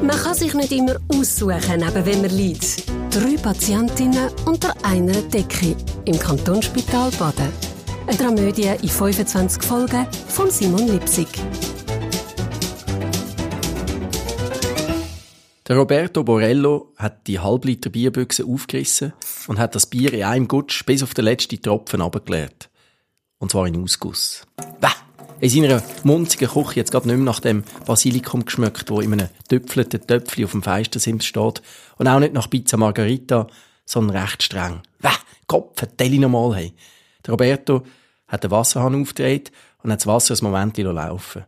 Man kann sich nicht immer aussuchen, neben wem man liegt. Drei Patientinnen unter einer Decke im Kantonsspital Baden. Eine Dramödie in 25 Folgen von Simon Lipsig. Der Roberto Borello hat die Halbliter Bierbüchse aufgerissen und hat das Bier in einem Gutsch bis auf den letzten Tropfen abgeleert. Und zwar in Ausguss. Bäh! In seiner munzigen Küche jetzt gerade nicht mehr nach dem Basilikum geschmeckt, wo in einem tüpfelten Töpfchen auf dem Feistersims steht. Und auch nicht nach Pizza Margarita, sondern recht streng. Wäh, Kopf, Telly nochmal, hey. Der Roberto hat den Wasserhahn aufgedreht und hat das Wasser ein Moment laufen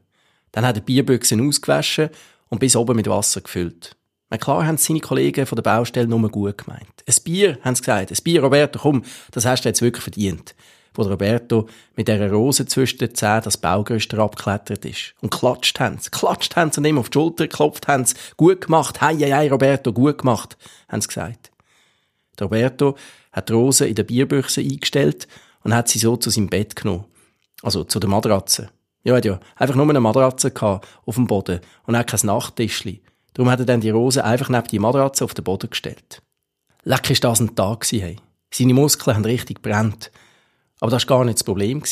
Dann hat er Bierbüchsen ausgewaschen und bis oben mit Wasser gefüllt. Na klar haben seine Kollegen von der Baustelle nur gut gemeint. Ein Bier, haben sie gesagt. Ein Bier, Roberto, komm, das hast du jetzt wirklich verdient wo Roberto mit dieser Rose zwischen den Zähnen das Baugerüst abgeklettert ist. Und klatscht haben sie, klatscht haben sie und ihm auf die Schulter geklopft haben sie. Gut gemacht, hei, hei, hei, Roberto, gut gemacht, haben sie gesagt. Der Roberto hat die Rose in der Bierbüchse eingestellt und hat sie so zu seinem Bett genommen. Also zu der Matratze. Ja, er hat ja einfach nur eine Matratze gehabt auf dem Boden und auch kein Nachttischli. Darum hat er dann die Rose einfach neben die Matratze auf den Boden gestellt. Leck ist das ein Tag gewesen, hey. Seine Muskeln haben richtig brennt. Aber das war gar nicht das Problem.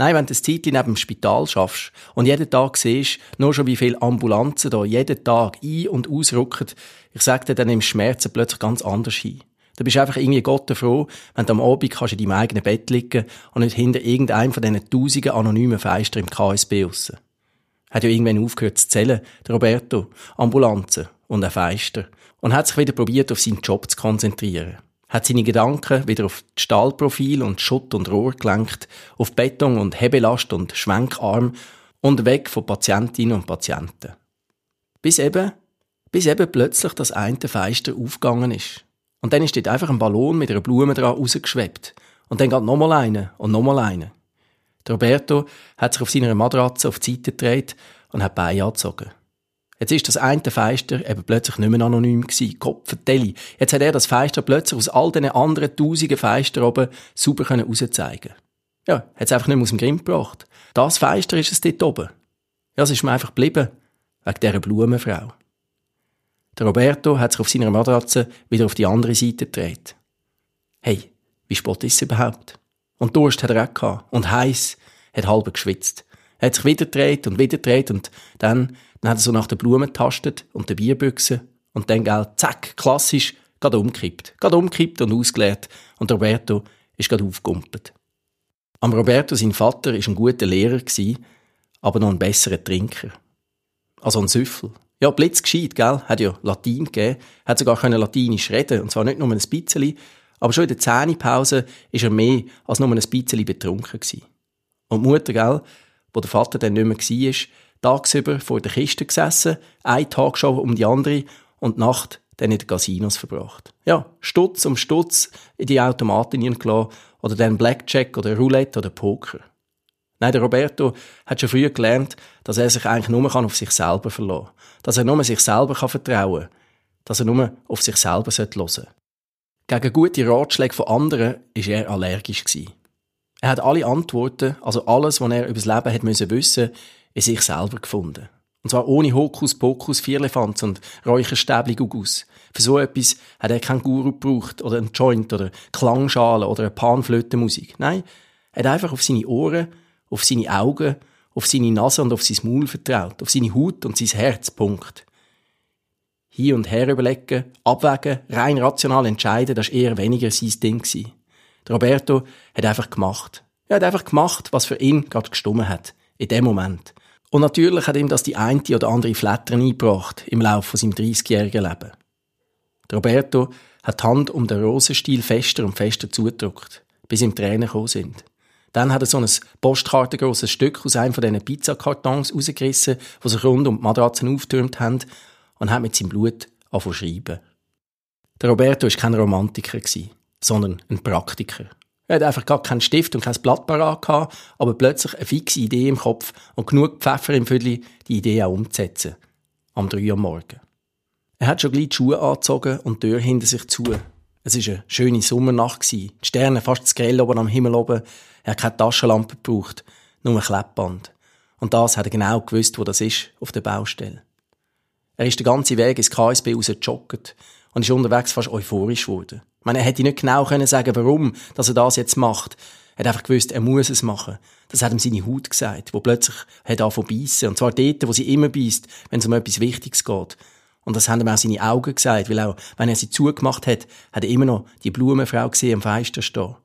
Nein, wenn du ein Zeitchen neben dem Spital schaffst und jeden Tag siehst, nur schon wie viele Ambulanzen da jeden Tag ein- und ausrücken, ich sag dir, dann nimmst Schmerzen plötzlich ganz anders hin. Du bist einfach irgendwie Gott froh, wenn du am Abend kannst in deinem eigenen Bett liegen und nicht hinter irgendeinem von diesen tausenden anonymen Feister im KSB raus. Hat ja irgendwann aufgehört zu zählen, der Roberto, Ambulanzen und ein Feister, und hat sich wieder probiert, auf seinen Job zu konzentrieren hat seine Gedanken wieder auf Stahlprofil und Schutt und Rohr gelenkt, auf Beton und Hebelast und Schwenkarm und weg von Patientinnen und Patienten. Bis eben, bis eben plötzlich das eine Feister aufgegangen ist. Und dann ist dort einfach ein Ballon mit einer Blume dran rausgeschwebt. Und dann geht nochmal eine und nochmal eine. Der Roberto hat sich auf seiner Matratze auf die Seite gedreht und hat Beine angezogen. Jetzt ist das eine Feister eben plötzlich nicht mehr anonym gewesen. Kopfvertelli. Jetzt hat er das Feister plötzlich aus all diesen anderen tausenden Feister oben super können. Ja, hat es einfach nicht mehr aus dem Grimm gebracht. Das Feister ist es dort oben. Ja, es ist mir einfach geblieben. Wegen dieser Blumenfrau. Der Roberto hat sich auf seiner Matratze wieder auf die andere Seite gedreht. Hey, wie spott ist es überhaupt? Und Durst hat er auch gehabt. Und heiß, hat halb geschwitzt. Er hat sich wieder gedreht und wieder gedreht und dann dann hat er so nach den Blumen getastet und den Bierbüchsen und dann, gell, zack, klassisch, gerade umkippt. Gerade umkippt und ausgeleert. Und Roberto ist gerade aufgumpelt. Am Roberto, sein Vater, ist ein guter Lehrer gewesen, aber noch ein besserer Trinker. Also ein Süffel. Ja, blitzgescheit, gell? Hat ja Latein gegeben. Hat sogar können Latinisch reden. Und zwar nicht nur ein bisschen. Aber schon in der Zähnepause ist er mehr als nur ein bisschen betrunken gewesen. Und die Mutter, gell, wo der Vater dann nicht mehr war, tagsüber vor der Kiste gesessen, eine Tagshow um die andere und die Nacht dann in den Casinos verbracht. Ja, Stutz um Stutz in die Automaten gelassen oder dann Blackjack oder Roulette oder Poker. Nein, der Roberto hat schon früh gelernt, dass er sich eigentlich nur auf sich selber verlassen kann. Dass er nur sich selber vertrauen kann. Dass er nur auf sich selber hören sollte. Gegen gute Ratschläge von anderen war er allergisch. Er hat alle Antworten, also alles, was er über das Leben hat müssen in sich selber gefunden. Und zwar ohne Hokuspokus, Vierlefanz und Räucherstäbli Gugus. Für so etwas hat er keinen Guru gebraucht oder einen Joint oder Klangschale oder eine Panflötenmusik. Nein, er hat einfach auf seine Ohren, auf seine Augen, auf seine Nase und auf sein Maul vertraut, auf seine Haut und sein Herz, Punkt. Hier und her überlegen, abwägen, rein rational entscheiden, das war eher weniger sein Ding. Der Roberto hat einfach gemacht. Er hat einfach gemacht, was für ihn gerade gestummen hat. In dem Moment. Und natürlich hat ihm das die eine oder andere Flattern eingebracht im Laufe seinem 30-jährigen Leben. Roberto hat die Hand um den Rosenstiel fester und fester zugedrückt, bis ihm Tränen gekommen sind. Dann hat er so ein postkartengrosses Stück aus einem von diesen Pizzakartons rausgerissen, die sich rund um die Matratzen auftürmt haben, und hat mit seinem Blut angefangen schreiben. Der Roberto war kein Romantiker, sondern ein Praktiker. Er hat einfach gar keinen Stift und kein Blatt parat gehabt, aber plötzlich eine fixe Idee im Kopf und genug Pfeffer im Viertel, die Idee auch umzusetzen. Am 3 Uhr morgen. Er hat schon gleich die Schuhe angezogen und die Tür hinter sich zu. Es war eine schöne Sommernacht. Die Sterne fast zu grell oben am Himmel oben. Er hat keine Taschenlampe gebraucht, nur ein Kleppband. Und das hat er genau gewusst, wo das ist, auf der Baustelle. Er ist den ganzen Weg ins KSB rausgejoggt und ist unterwegs fast euphorisch geworden. Ich meine, er hätte nicht genau können sagen, warum, dass er das jetzt macht. Er hat einfach gewusst, er muss es machen. Das hat ihm seine Haut gesagt, wo plötzlich hat angefangen beißen. Und zwar dort, wo sie immer beißt, wenn es um etwas Wichtiges geht. Und das haben ihm auch seine Augen gesagt, weil auch, wenn er sie zugemacht hat, hat er immer noch die Blumenfrau gesehen am Fenster stehen.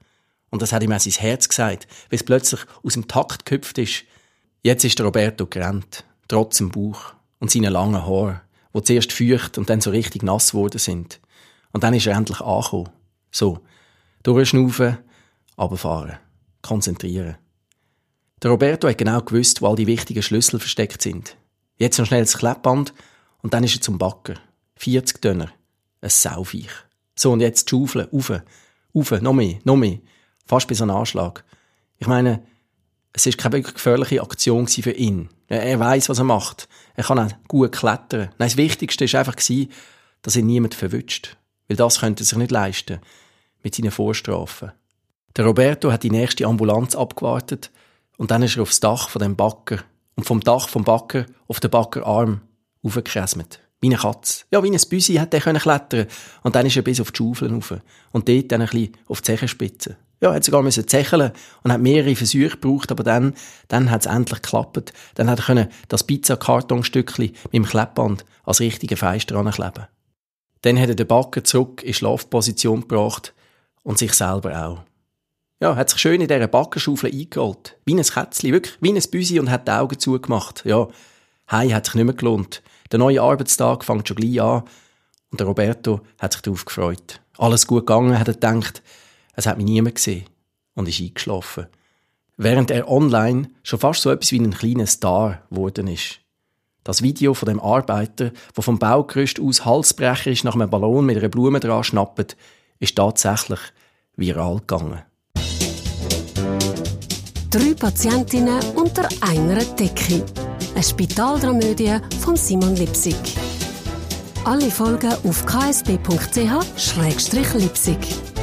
Und das hat ihm auch sein Herz gesagt, weil es plötzlich aus dem Takt gehüpft ist. Jetzt ist der Roberto gerannt, trotz dem Bauch und seinen langen Haaren, wo zuerst feucht und dann so richtig nass geworden sind. Und dann ist er endlich angekommen. So, durchschnaufen, runterfahren, konzentrieren. Der Roberto hat genau gewusst, wo all die wichtigen Schlüssel versteckt sind. Jetzt noch schnell das Kleppband und dann ist er zum Backen. 40 Döner. Ein Sauviech. So, und jetzt die Schaufel, rauf, rauf, noch mehr, noch mehr. Fast bis ein Anschlag. Ich meine, es ist keine gefährliche Aktion für ihn. Er weiß, was er macht. Er kann auch gut klettern. Nein, das Wichtigste war einfach, dass ihn niemand verwünscht. Weil das könnte er sich nicht leisten. Mit seinen Vorstrafen. Der Roberto hat die nächste Ambulanz abgewartet und dann ist er aufs Dach von dem Backer und vom Dach vom Backer auf den Backerarm aufgekäsmet. Wie eine Katze. Ja, wie ein Büsi hat er klettern und dann ist er bis auf die Schaufel rauf und dort dann ein bisschen auf die Zechenspitze. Ja, hat sogar müssen zecheln und hat mehrere Versuche gebraucht, aber dann, dann hat es endlich geklappt. Dann hat er können das Pizza-Kartonstückchen mit dem Kleppband als richtige Feister ankleben. Dann hat er den Backer zurück in Schlafposition gebracht und sich selber auch. Ja, hat sich schön in dieser Backenschaufel eingeholt. Wie ein Kätzchen, wirklich, wie ein Büsi und hat die Augen zugemacht. Ja, Hei hat sich nicht mehr gelohnt. Der neue Arbeitstag fängt schon gleich an und der Roberto hat sich darauf gefreut. Alles gut gegangen, hat er gedacht. Es hat mich niemand gesehen und ist eingeschlafen. Während er online schon fast so etwas wie ein kleiner Star geworden ist. Das Video von dem Arbeiter, der vom Baugerüst aus halsbrecherisch nach einem Ballon mit einer Blume dran schnappt, ist tatsächlich viral gegangen. Drei Patientinnen unter einer Decke. Eine Spitaldramödie von Simon Lipsig. Alle Folgen auf ksb.ch-lipsig.